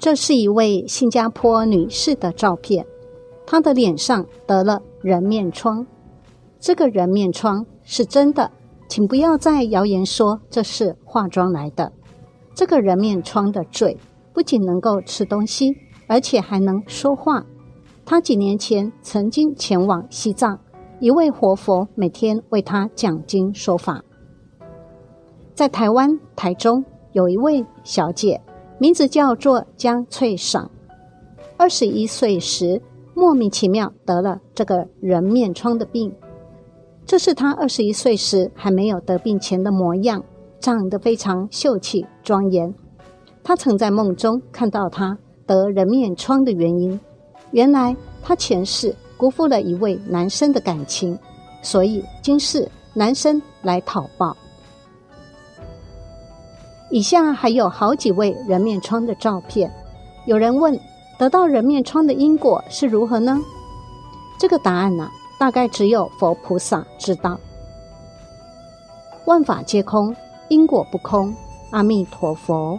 这是一位新加坡女士的照片，她的脸上得了人面疮。这个人面疮是真的，请不要再谣言说这是化妆来的。这个人面疮的嘴不仅能够吃东西，而且还能说话。她几年前曾经前往西藏，一位活佛每天为她讲经说法。在台湾台中有一位小姐。名字叫做江翠裳，二十一岁时莫名其妙得了这个人面疮的病。这是他二十一岁时还没有得病前的模样，长得非常秀气庄严。他曾在梦中看到他得人面疮的原因，原来他前世辜负了一位男生的感情，所以今世男生来讨报。以下还有好几位人面疮的照片。有人问：得到人面疮的因果是如何呢？这个答案呢，大概只有佛菩萨知道。万法皆空，因果不空。阿弥陀佛。